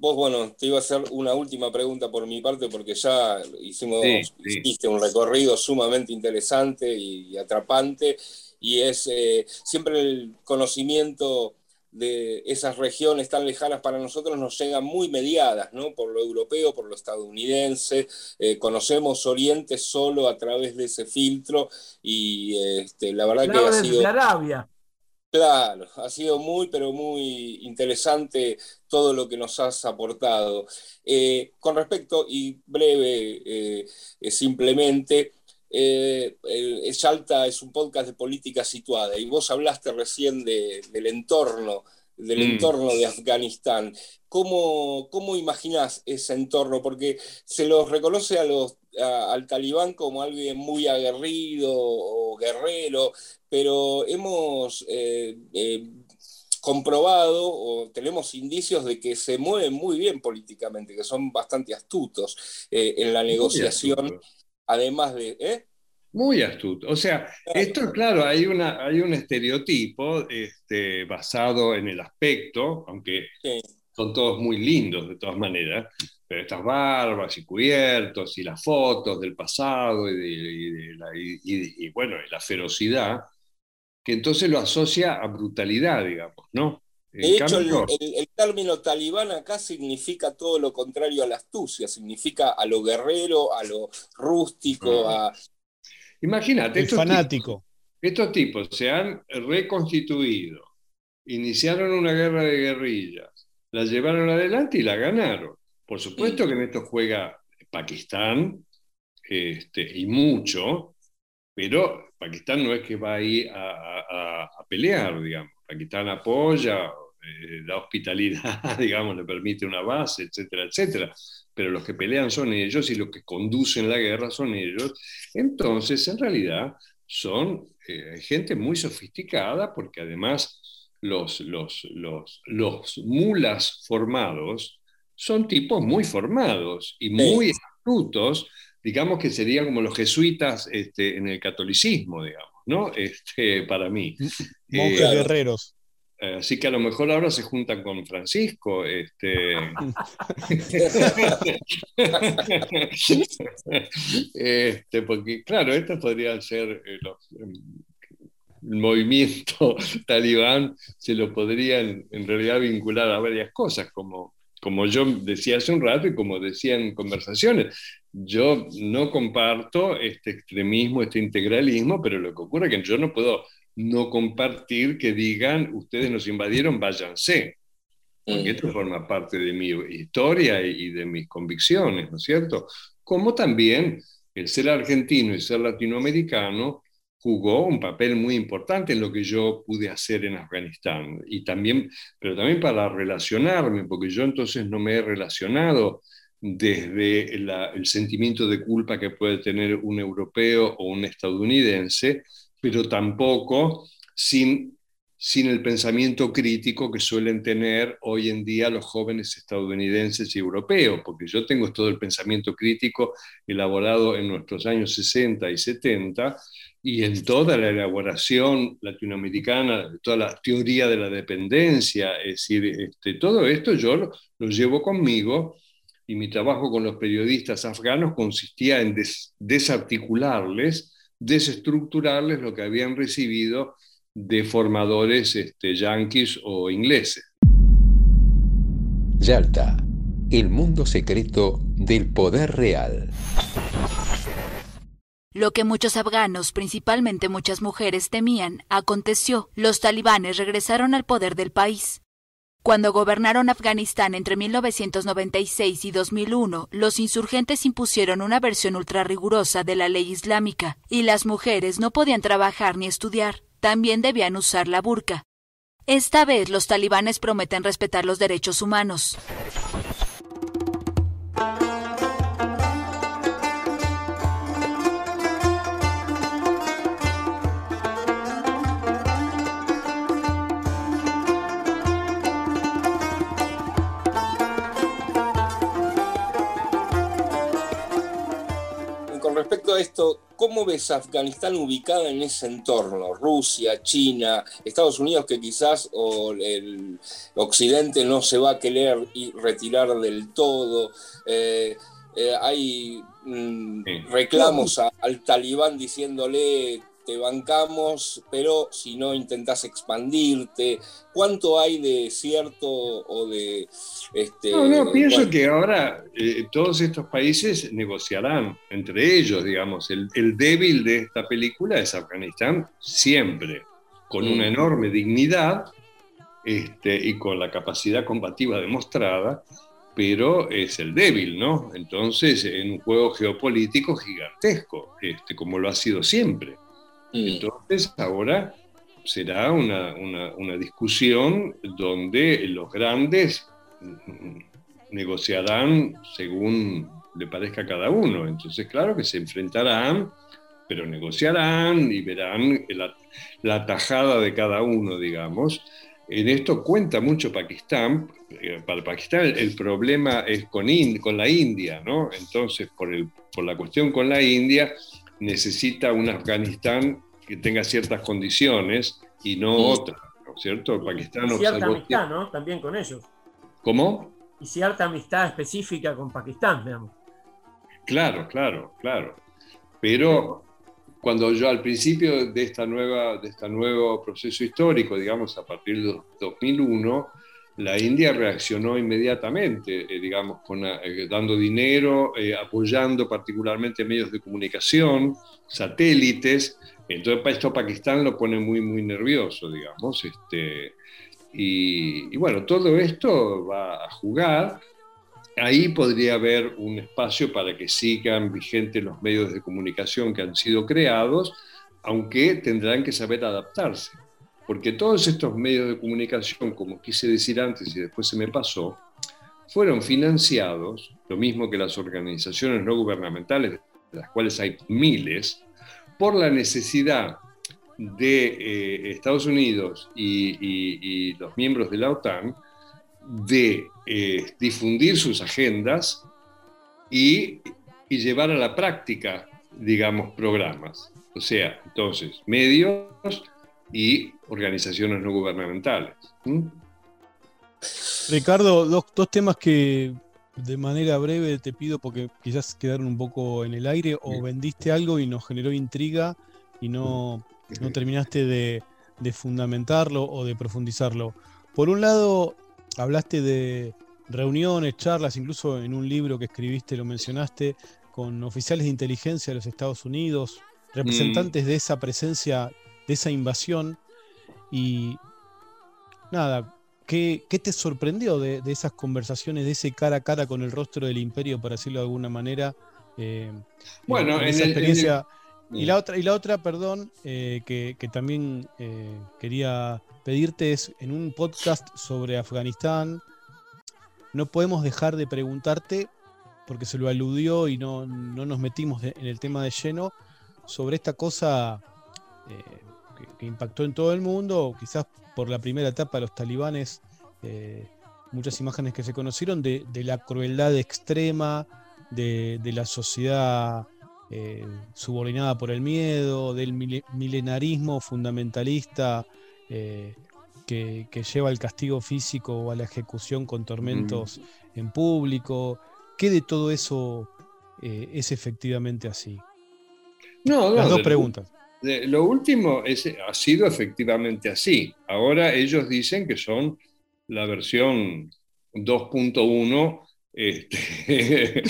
Vos, bueno, te iba a hacer una última pregunta por mi parte, porque ya hicimos, hiciste un recorrido sumamente interesante y, atrapante, y es eh, siempre el conocimiento de esas regiones tan lejanas para nosotros nos llega muy mediadas, ¿no? Por lo europeo, por lo estadounidense, eh, conocemos Oriente solo a través de ese filtro, y este, la verdad que ha sido... Arabia. Claro, ha sido muy, pero muy interesante todo lo que nos has aportado. Eh, con respecto, y breve eh, eh, simplemente, eh, Salta es un podcast de política situada y vos hablaste recién del entorno, del mm. entorno de Afganistán. ¿Cómo, ¿Cómo imaginás ese entorno? Porque se los reconoce a los al talibán como alguien muy aguerrido o guerrero, pero hemos eh, eh, comprobado o tenemos indicios de que se mueven muy bien políticamente, que son bastante astutos eh, en la negociación, además de... Muy astuto. O sea, esto, claro, hay, una, hay un estereotipo este, basado en el aspecto, aunque son todos muy lindos de todas maneras, pero estas barbas y cubiertos y las fotos del pasado y, la, y bueno, la ferocidad, que entonces lo asocia a brutalidad, digamos, ¿no? De hecho, el, término talibán acá significa todo lo contrario a la astucia, significa a lo guerrero, a lo rústico, ah. a... Imagínate, estos fanático. estos tipos se han reconstituido, iniciaron una guerra de guerrillas, la llevaron adelante y la ganaron. Por supuesto que en esto juega Pakistán, este, y mucho, pero Pakistán no es que va ahí a pelear, digamos. Pakistán apoya, eh, la hospitalidad, digamos, le permite una base, etcétera, etcétera. Pero los que pelean son ellos y los que conducen la guerra son ellos. Entonces, en realidad, son eh, gente muy sofisticada porque además los, los, los, los mulas formados son tipos muy formados y muy astutos, digamos que serían como los jesuitas este, en el catolicismo, digamos. ¿no? Este, para mí. Monjes eh, guerreros. Así que a lo mejor ahora se juntan con Francisco. Este, este, porque, claro, esto podría ser eh, el movimiento talibán, se lo podrían en realidad vincular a varias cosas, como, como yo decía hace un rato y como decía en conversaciones. Yo no comparto este extremismo, este integralismo, pero lo que ocurre es que yo no puedo no compartir que digan, ustedes nos invadieron, váyanse. Porque esto forma parte de mi historia y de mis convicciones, ¿no es cierto? Como también el ser argentino y ser latinoamericano jugó un papel muy importante en lo que yo pude hacer en Afganistán. Y también, pero también para relacionarme, porque yo entonces no me he relacionado desde el sentimiento de culpa que puede tener un europeo o un estadounidense, pero tampoco sin, sin el pensamiento crítico que suelen tener hoy en día los jóvenes estadounidenses y europeos, porque yo tengo todo el pensamiento crítico elaborado en nuestros años 60 y 70 y en toda la elaboración latinoamericana, toda la teoría de la dependencia, es decir, este, todo esto yo lo, llevo conmigo y mi trabajo con los periodistas afganos consistía en desarticularles, desestructurarles lo que habían recibido de formadores este, yanquis o ingleses. Yalta, el mundo secreto del poder real. Lo que muchos afganos, principalmente muchas mujeres, temían, aconteció. Los talibanes regresaron al poder del país. Cuando gobernaron Afganistán entre 1996 y 2001, los insurgentes impusieron una versión ultra rigurosa de la ley islámica, y las mujeres no podían trabajar ni estudiar, también debían usar la burka. Esta vez los talibanes prometen respetar los derechos humanos. A esto, ¿cómo ves a Afganistán ubicada en ese entorno? Rusia, China, Estados Unidos, que quizás o el Occidente no se va a querer retirar del todo. Eh, eh, hay mm, reclamos al talibán diciéndole te bancamos, pero si no intentas expandirte, ¿cuánto hay de cierto o de... Este, no, no, pienso que ahora eh, todos estos países negociarán entre ellos, digamos. El, débil de esta película es Afganistán siempre, con una mm. enorme dignidad este, y con la capacidad combativa demostrada, pero es el débil, ¿no? Entonces, en un juego geopolítico gigantesco, este, como lo ha sido siempre. Entonces, ahora será una, discusión donde los grandes negociarán según le parezca a cada uno. Entonces, claro que se enfrentarán, pero negociarán y verán la, tajada de cada uno, digamos. En esto cuenta mucho Pakistán. Eh, para Pakistán el, problema es con, con la India, ¿no? Entonces, por, el, por la cuestión con la India, necesita un Afganistán que tenga ciertas condiciones y no otras, ¿no es cierto? Pakistán y cierta amistad, ¿no? También con ellos. ¿Cómo? Y cierta amistad específica con Pakistán, digamos. Claro, claro, claro. Pero cuando yo al principio de, esta nueva, de este nuevo proceso histórico, digamos a partir de 2001, la India reaccionó inmediatamente, eh, digamos, con, eh, dando dinero, eh, apoyando particularmente medios de comunicación, satélites. Entonces, esto Pakistán lo pone muy, muy nervioso, digamos. Este, y, y, bueno, todo esto va a jugar. Ahí podría haber un espacio para que sigan vigentes los medios de comunicación que han sido creados, aunque tendrán que saber adaptarse porque todos estos medios de comunicación, como quise decir antes y después se me pasó, fueron financiados, lo mismo que las organizaciones no gubernamentales, de las cuales hay miles, por la necesidad de eh, Estados Unidos y, los miembros de la OTAN de eh, difundir sus agendas y, y llevar a la práctica, digamos, programas. O sea, entonces, medios y organizaciones no gubernamentales. Ricardo, dos, temas que de manera breve te pido porque quizás quedaron un poco en el aire o vendiste algo y nos generó intriga y no, no terminaste de, de, fundamentarlo o de profundizarlo. Por un lado, hablaste de reuniones, charlas, incluso en un libro que escribiste lo mencionaste, con oficiales de inteligencia de los Estados Unidos, representantes mm. de esa presencia de esa invasión. Y nada, ¿qué, te sorprendió de, esas conversaciones, de ese cara a cara con el rostro del imperio, para decirlo de alguna manera? Eh, bueno, esa experiencia. Y la otra, y la otra perdón, eh, que, también eh, quería pedirte es en un podcast sobre Afganistán. No podemos dejar de preguntarte, porque se lo aludió y no, nos metimos en el tema de lleno, sobre esta cosa que, impactó en todo el mundo, quizás por la primera etapa los talibanes, eh, muchas imágenes que se conocieron de, la crueldad extrema, de, la sociedad eh, subordinada por el miedo, del milenarismo fundamentalista eh, que, lleva al castigo físico o a la ejecución con tormentos en público. ¿Qué de todo eso es efectivamente así? No, Las dos preguntas lo último es, ha sido efectivamente así. Ahora ellos dicen que son la versión 2.1. Este,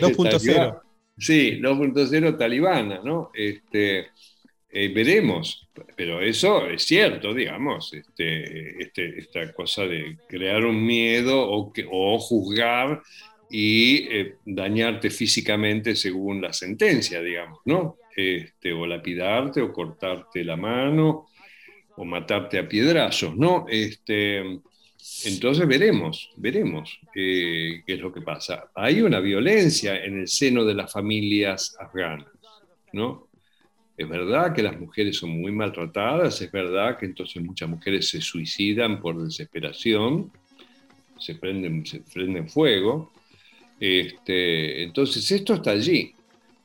2.0. Sí, 2.0 talibana, ¿no? Este, eh, veremos, pero eso es cierto, digamos, este, este, esta cosa de crear un miedo o, que, o juzgar y eh, dañarte físicamente según la sentencia, digamos, ¿no? Este, o lapidarte, o cortarte la mano, o matarte a piedrazos, ¿no? Este, entonces veremos, veremos eh, qué es lo que pasa. Hay una violencia en el seno de las familias afganas, ¿no? Es verdad que las mujeres son muy maltratadas, es verdad que entonces muchas mujeres se suicidan por desesperación, se prenden, se prenden fuego. Este, entonces esto está allí.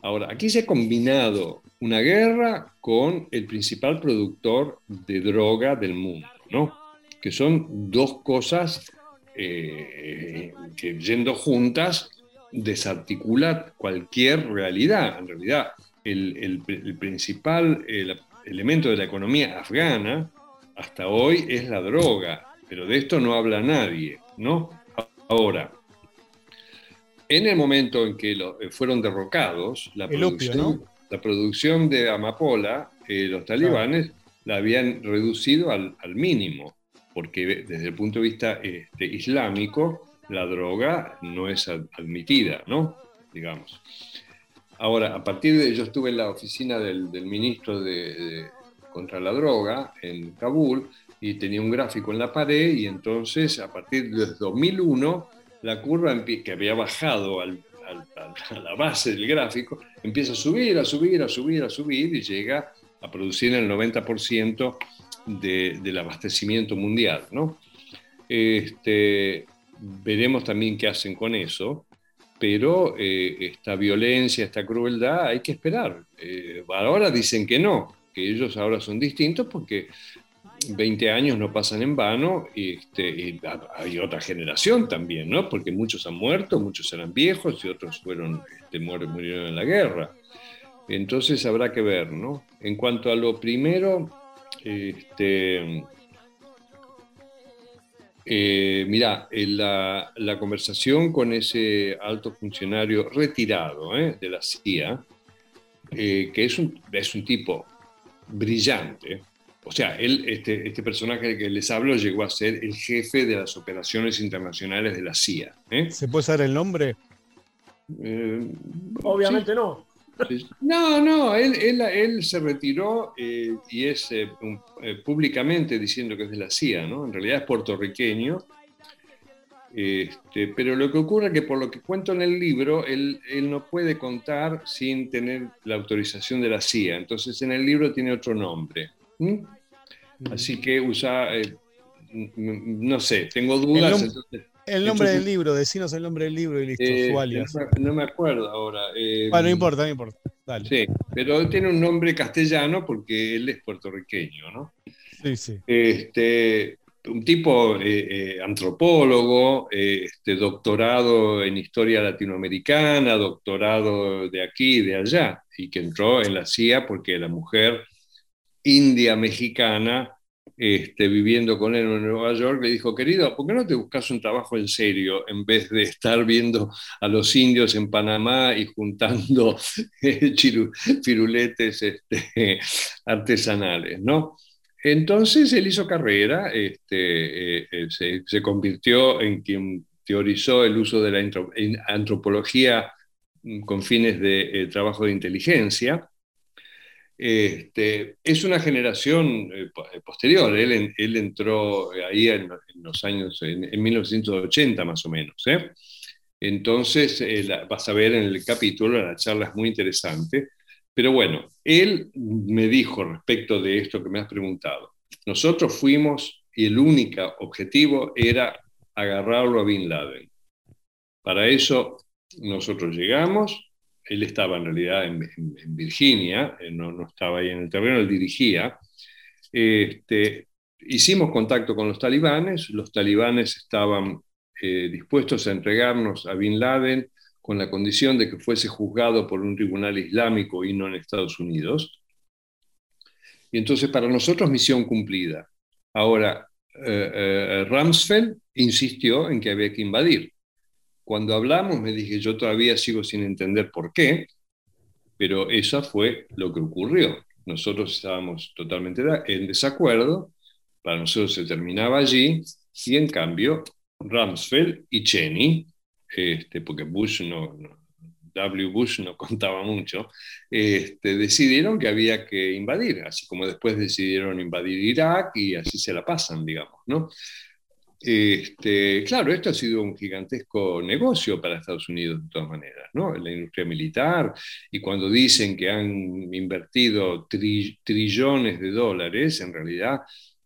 Ahora, aquí se ha combinado una guerra con el principal productor de droga del mundo, ¿no? Que son dos cosas eh, que yendo juntas desarticulan cualquier realidad. En realidad, el, principal elemento de la economía afgana hasta hoy es la droga, pero de esto no habla nadie, ¿no? Ahora, en el momento en que eh, fueron derrocados, la producción, la producción, de amapola, eh, los talibanes la habían reducido al, mínimo, porque desde el punto de vista este, islámico, la droga no es admitida, ¿no? Digamos. Ahora, a partir de, yo estuve en la oficina del, ministro de, contra la droga en Kabul y tenía un gráfico en la pared y entonces a partir de 2001 la curva que había bajado a la base del gráfico empieza a subir, a subir, a subir, a subir y llega a producir el 90% del abastecimiento mundial. ¿no? Este, veremos también qué hacen con eso. pero eh, esta violencia, esta crueldad, hay que esperar. Eh, ahora dicen que no, que ellos ahora son distintos porque 20 años no pasan en vano y, este, hay otra generación también, ¿no? Porque muchos han muerto, muchos eran viejos y otros fueron, este, murieron en la guerra. Entonces habrá que ver, ¿no? En cuanto a lo primero, este, eh, mira, la, la, conversación con ese alto funcionario retirado ¿eh? de la CIA, eh, que es un, es un tipo brillante, o sea, él, este, este personaje que les hablo llegó a ser el jefe de las operaciones internacionales de la CIA. ¿eh? ¿Se puede saber el nombre? Eh, Obviamente no. No, no, él, él, se retiró eh, y es públicamente diciendo que es de la CIA, ¿no? En realidad es puertorriqueño. Este, pero lo que ocurre es que por lo que cuento en el libro, él, él, no puede contar sin tener la autorización de la CIA. Entonces en el libro tiene otro nombre. Así que usa, eh, no sé, tengo dudas. El, nombre del libro, decinos el nombre del libro y listo, eh, No, me acuerdo ahora. Eh, no importa, no importa. Sí, pero tiene un nombre castellano porque él es puertorriqueño, ¿no? Sí, sí. Este, un tipo antropólogo, este, doctorado en historia latinoamericana, doctorado de aquí y de allá, y que entró en la CIA porque la mujer india mexicana, este, viviendo con él en Nueva York, le dijo, querido, ¿por qué no te buscas un trabajo en serio en vez de estar viendo a los indios en Panamá y juntando firuletes este, artesanales? ¿no? Entonces él hizo carrera, este, eh, eh, se, convirtió en quien teorizó el uso de la antropología con fines de eh, trabajo de inteligencia este, es una generación eh, eh, posterior, él, entró ahí en, los años, en, 1980 más o menos. ¿eh? Entonces, vas a ver en el capítulo, la charla es muy interesante, pero bueno, él me dijo respecto de esto que me has preguntado, nosotros fuimos y el único objetivo era agarrarlo a Bin Laden. Para eso nosotros llegamos, él estaba en realidad en, Virginia, no, estaba ahí en el terreno, él dirigía. Este, hicimos contacto con los talibanes, los talibanes estaban eh, dispuestos a entregarnos a Bin Laden con la condición de que fuese juzgado por un tribunal islámico y no en Estados Unidos. Y entonces para nosotros misión cumplida. Ahora, eh, eh, Ramsfeld insistió en que había que invadir. Cuando hablamos me dije, yo todavía sigo sin entender por qué, pero eso fue lo que ocurrió. Nosotros estábamos totalmente en desacuerdo, para nosotros se terminaba allí, y en cambio Rumsfeld y Cheney, este, porque Bush no, W. Bush no contaba mucho, este, decidieron que había que invadir, así como después decidieron invadir Irak y así se la pasan, digamos, ¿no? Este, claro, esto ha sido un gigantesco negocio para Estados Unidos de todas maneras, ¿no? La industria militar, y cuando dicen que han invertido trillones de dólares, en realidad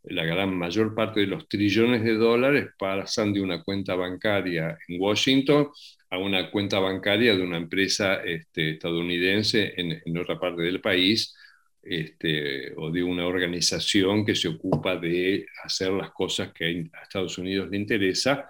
la gran mayor parte de los trillones de dólares pasan de una cuenta bancaria en Washington a una cuenta bancaria de una empresa este, estadounidense en, en otra parte del país, este, o de una organización que se ocupa de hacer las cosas que a Estados Unidos le interesa,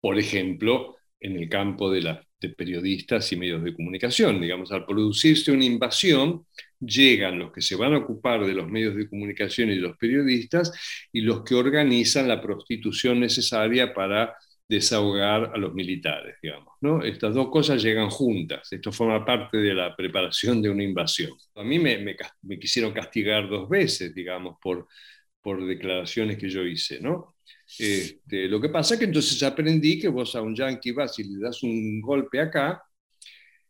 por ejemplo, en el campo de, la, periodistas y medios de comunicación. Digamos, al producirse una invasión, llegan los que se van a ocupar de los medios de comunicación y los periodistas y los que organizan la prostitución necesaria para desahogar a los militares, digamos. ¿no? Estas dos cosas llegan juntas, esto forma parte de la preparación de una invasión. A mí me, quisieron castigar dos veces, digamos, por, por declaraciones que yo hice, ¿no? Este, lo que pasa es que entonces aprendí que vos a un yankee vas y le das un golpe acá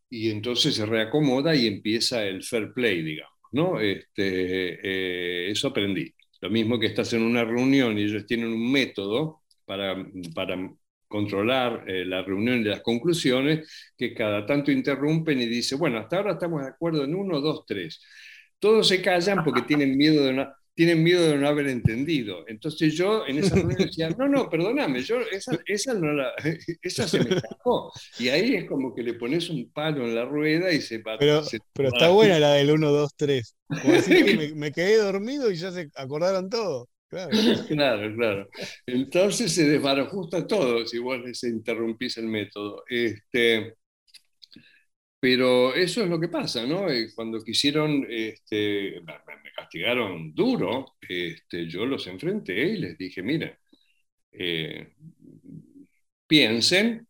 y entonces se reacomoda y empieza el fair play, digamos, ¿no? Este, eh, eso aprendí. Lo mismo que estás en una reunión y ellos tienen un método para, para controlar eh, la reunión y las conclusiones, que cada tanto interrumpen y dicen, bueno, hasta ahora estamos de acuerdo en uno, dos, tres. Todos se callan porque tienen miedo de una... tienen miedo de no haber entendido. Entonces yo en esa reunión decía, no, no, perdóname, yo esa, esa, no la, esa se me escapó. Y ahí es como que le pones un palo en la rueda y se va. Pero, pero está buena la del 1, 2, 3. Como decir que me, me, quedé dormido y ya se acordaron todo. Claro. claro. Entonces se desbarajusta todo si vos les interrumpís el método. Este, pero eso es lo que pasa, ¿no? Eh, cuando quisieron, este, me castigaron duro, este, yo los enfrenté y les dije, miren, eh, piensen,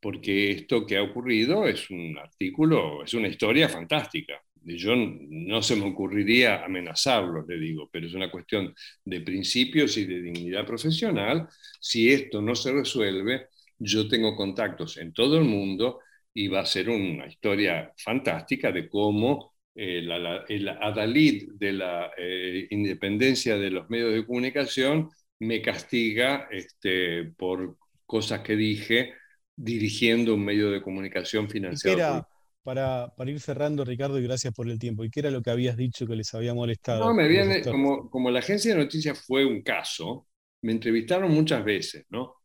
porque esto que ha ocurrido es un artículo, es una historia fantástica. Yo no se me ocurriría amenazarlos, le digo, pero es una cuestión de principios y de dignidad profesional. Si esto no se resuelve, yo tengo contactos en todo el mundo y va a ser una historia fantástica de cómo eh, el adalid de la eh, independencia de los medios de comunicación me castiga este, por cosas que dije dirigiendo un medio de comunicación financiado. Para, para, ir cerrando, Ricardo, y gracias por el tiempo, ¿y qué era lo que habías dicho que les había molestado? No, me viene, como, como la agencia de noticias fue un caso, me entrevistaron muchas veces, ¿no?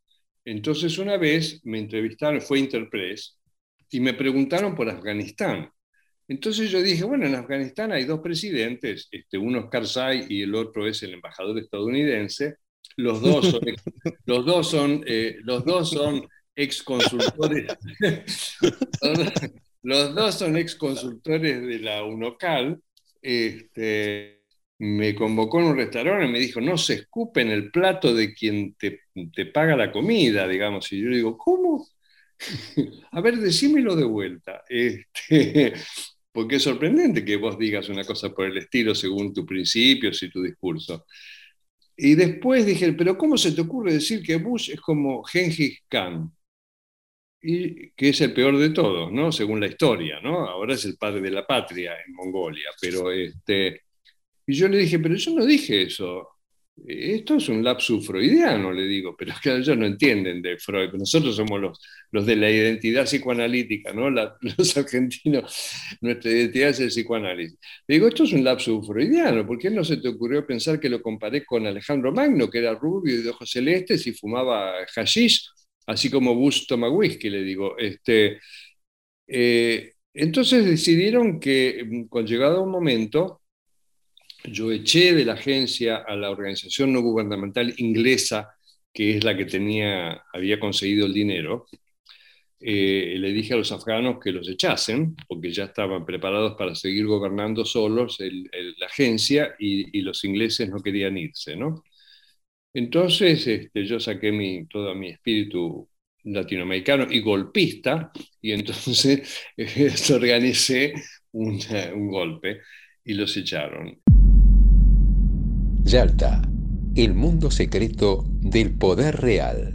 Entonces una vez me entrevistaron, fue Interpress, y me preguntaron por Afganistán. Entonces yo dije, bueno, en Afganistán hay dos presidentes, este, uno es Karzai y el otro es el embajador estadounidense. Los dos son, los dos son, eh, los dos son ex consultores, los dos son ex consultores de la UNOCAL. Este, me convocó en un restaurante y me dijo, no se escupe en el plato de quien te, paga la comida, digamos. Y yo digo, ¿cómo? A ver, decímelo de vuelta. Este, porque es sorprendente que vos digas una cosa por el estilo según tus principios y tu discurso. Y después dije, pero ¿cómo se te ocurre decir que Bush es como Genghis Khan? Y que es el peor de todos, ¿no? Según la historia, ¿no? Ahora es el padre de la patria en Mongolia, pero este... Y yo le dije, pero yo no dije eso. Esto es un lapsus freudiano, le digo, pero es que ellos no entienden de Freud. Nosotros somos los, los de la identidad psicoanalítica, ¿no? los argentinos, nuestra identidad es el psicoanálisis. Le digo, esto es un lapsus freudiano, ¿por qué no se te ocurrió pensar que lo comparé con Alejandro Magno, que era rubio y de ojos celestes y fumaba hashish, así como Bush toma whisky, le digo. Este, eh, entonces decidieron que, mm, con llegado un momento, yo eché de la agencia a la organización no gubernamental inglesa, que es la que tenía, había conseguido el dinero. Eh, le dije a los afganos que los echasen, porque ya estaban preparados para seguir gobernando solos la agencia y, los ingleses no querían irse. ¿no? Entonces este, yo saqué mi, todo mi espíritu latinoamericano y golpista, y entonces organicé un golpe y los echaron. Yalta, el mundo secreto del poder real.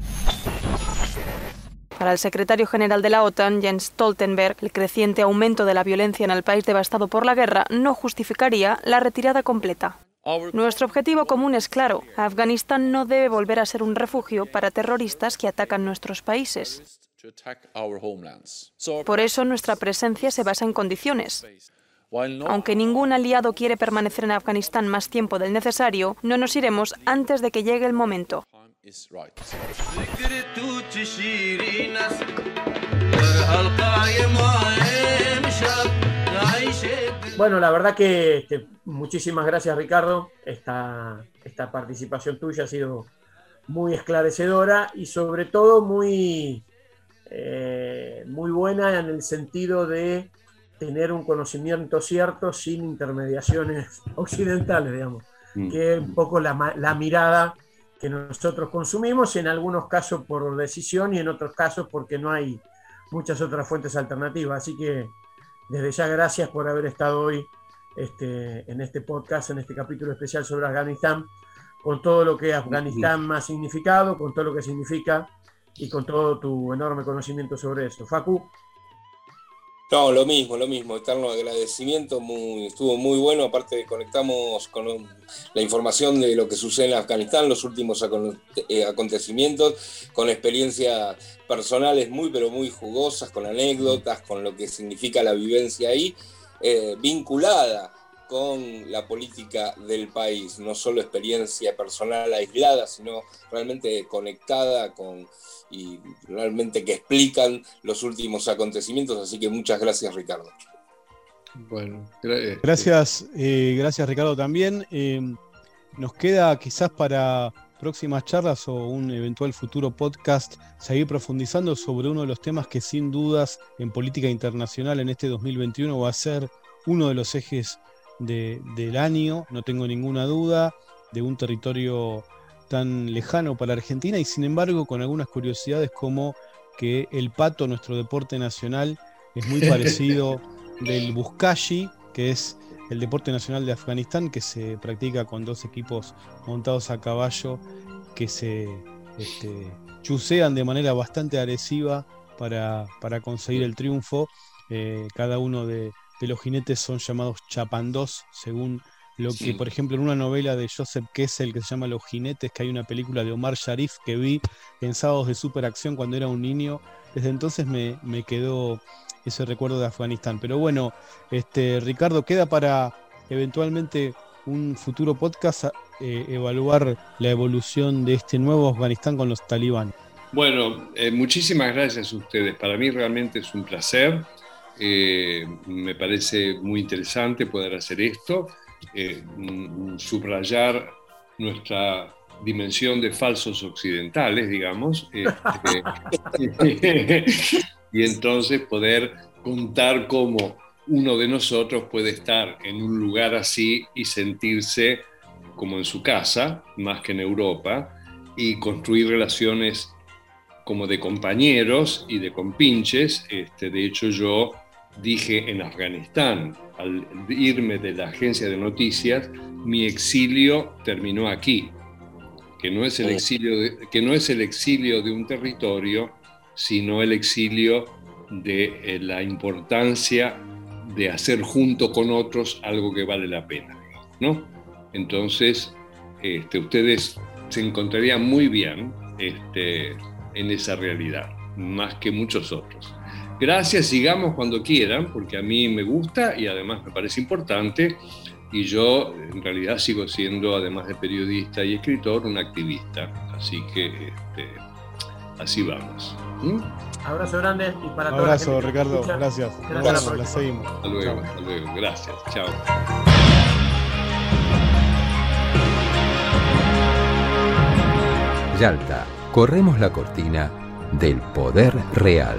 Para el secretario general de la OTAN, Jens Stoltenberg, el creciente aumento de la violencia en el país devastado por la guerra no justificaría la retirada completa. Nuestro objetivo común es claro. Afganistán no debe volver a ser un refugio para terroristas que atacan nuestros países. Por eso nuestra presencia se basa en condiciones. Aunque ningún aliado quiere permanecer en Afganistán más tiempo del necesario, no nos iremos antes de que llegue el momento. Bueno, la verdad que muchísimas gracias Ricardo. Esta, esta participación tuya ha sido muy esclarecedora y sobre todo muy, eh, muy buena en el sentido de tener un conocimiento cierto sin intermediaciones occidentales, digamos, mm. que es un poco la, la, mirada que nosotros consumimos, en algunos casos por decisión y en otros casos porque no hay muchas otras fuentes alternativas. Así que desde ya gracias por haber estado hoy este, en este podcast, en este capítulo especial sobre Afganistán, con todo lo que Afganistán mm. ha significado, con todo lo que significa y con todo tu enorme conocimiento sobre eso. Facu. No, lo mismo, lo mismo, eterno agradecimiento, muy, estuvo muy bueno, aparte conectamos con la información de lo que sucede en Afganistán, los últimos eh, acontecimientos, con experiencias personales muy, pero muy jugosas, con anécdotas, con lo que significa la vivencia ahí, eh, vinculada con la política del país, no solo experiencia personal aislada, sino realmente conectada con y realmente que explican los últimos acontecimientos. Así que muchas gracias, Ricardo. Bueno, gracias, eh, gracias Ricardo también. Eh, nos queda quizás para próximas charlas o un eventual futuro podcast seguir profundizando sobre uno de los temas que sin dudas en política internacional en este 2021 va a ser uno de los ejes del año, no tengo ninguna duda, de un territorio tan lejano para Argentina y sin embargo con algunas curiosidades como que el pato, nuestro deporte nacional, es muy parecido del Buscashi, que es el deporte nacional de Afganistán, que se practica con dos equipos montados a caballo que se este, chusean de manera bastante agresiva para, conseguir el triunfo. Eh, cada uno de, de los jinetes son llamados chapandós, según lo que, por ejemplo, en una novela de Joseph Kessel que se llama Los jinetes, que hay una película de Omar Sharif que vi en sábados de superacción cuando era un niño, desde entonces me, quedó ese recuerdo de Afganistán. Pero bueno, este, Ricardo, queda para eventualmente un futuro podcast eh, evaluar la evolución de este nuevo Afganistán con los talibanes. Bueno, eh, muchísimas gracias a ustedes. Para mí realmente es un placer. Eh, me parece muy interesante poder hacer esto, eh, mm, subrayar nuestra dimensión de falsos occidentales, digamos, este, y entonces poder contar cómo uno de nosotros puede estar en un lugar así y sentirse como en su casa, más que en Europa, y construir relaciones como de compañeros y de compinches. Este, de hecho, yo dije en Afganistán, al irme de la agencia de noticias, mi exilio terminó aquí, que no es el exilio de, que no es el exilio de un territorio, sino el exilio de eh, la importancia de hacer junto con otros algo que vale la pena, ¿no? Entonces, este, ustedes se encontrarían muy bien este, en esa realidad, más que muchos otros. Gracias, sigamos cuando quieran, porque a mí me gusta y además me parece importante. Y yo en realidad sigo siendo, además de periodista y escritor, un activista. Así que este, así vamos. ¿Mm? Abrazo grande y para todos. Abrazo, Ricardo. Gracias. Gracias. La seguimos. Hasta luego, hasta luego. Gracias. Chao. Yalta, corremos la cortina del poder real.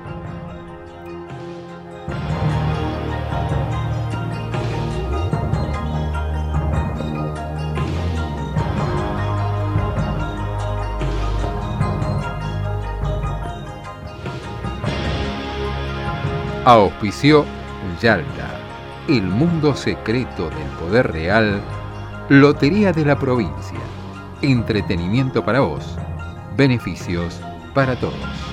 Auspició Yalta, el mundo secreto del poder real, Lotería de la provincia, entretenimiento para vos, beneficios para todos.